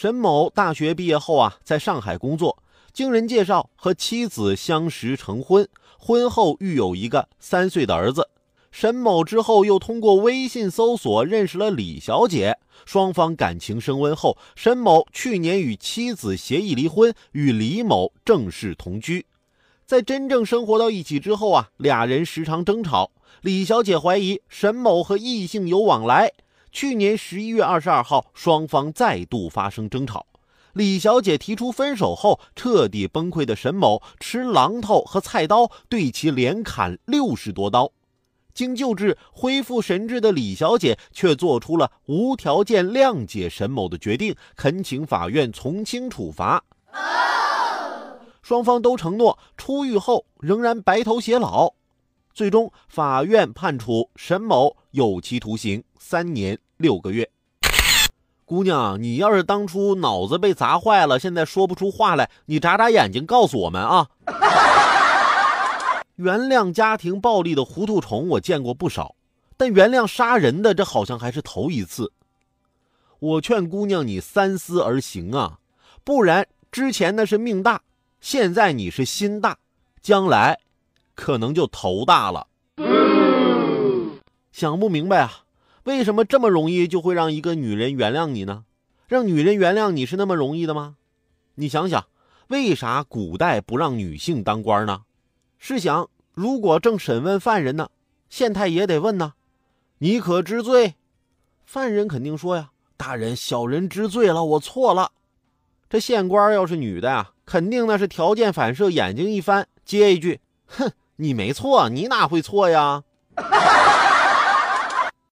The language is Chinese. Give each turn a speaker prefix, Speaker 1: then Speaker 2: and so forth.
Speaker 1: 沈某大学毕业后啊，在上海工作，经人介绍和妻子相识成婚，婚后育有一个三岁的儿子。沈某之后又通过微信搜索认识了李小姐，双方感情升温后，沈某去年与妻子协议离婚，与李某正式同居。在真正生活到一起之后啊，俩人时常争吵。李小姐怀疑沈某和异性有往来。去年十一月二十二号，双方再度发生争吵。李小姐提出分手后，彻底崩溃的沈某持榔头和菜刀对其连砍六十多刀。经救治恢复神智的李小姐却做出了无条件谅解沈某的决定，恳请法院从轻处罚。双方都承诺出狱后仍然白头偕老，最终法院判处沈某有期徒刑三年六个月。姑娘，你要是当初脑子被砸坏了，现在说不出话来，你眨眨眼睛告诉我们啊！原谅家庭暴力的糊涂虫我见过不少，但原谅杀人的这好像还是头一次。我劝姑娘你三思而行啊，不然之前那是命大。现在你是心大，将来可能就头大了。想不明白啊，为什么这么容易就会让一个女人原谅你呢？让女人原谅你是那么容易的吗？你想想，为啥古代不让女性当官呢？试想，如果正审问犯人呢，县太爷得问呢：“你可知罪？”犯人肯定说呀：“大人，小人知罪了，我错了。”这县官要是女的啊，肯定那是条件反射，眼睛一翻，接一句：“哼，你没错，你哪会错呀？”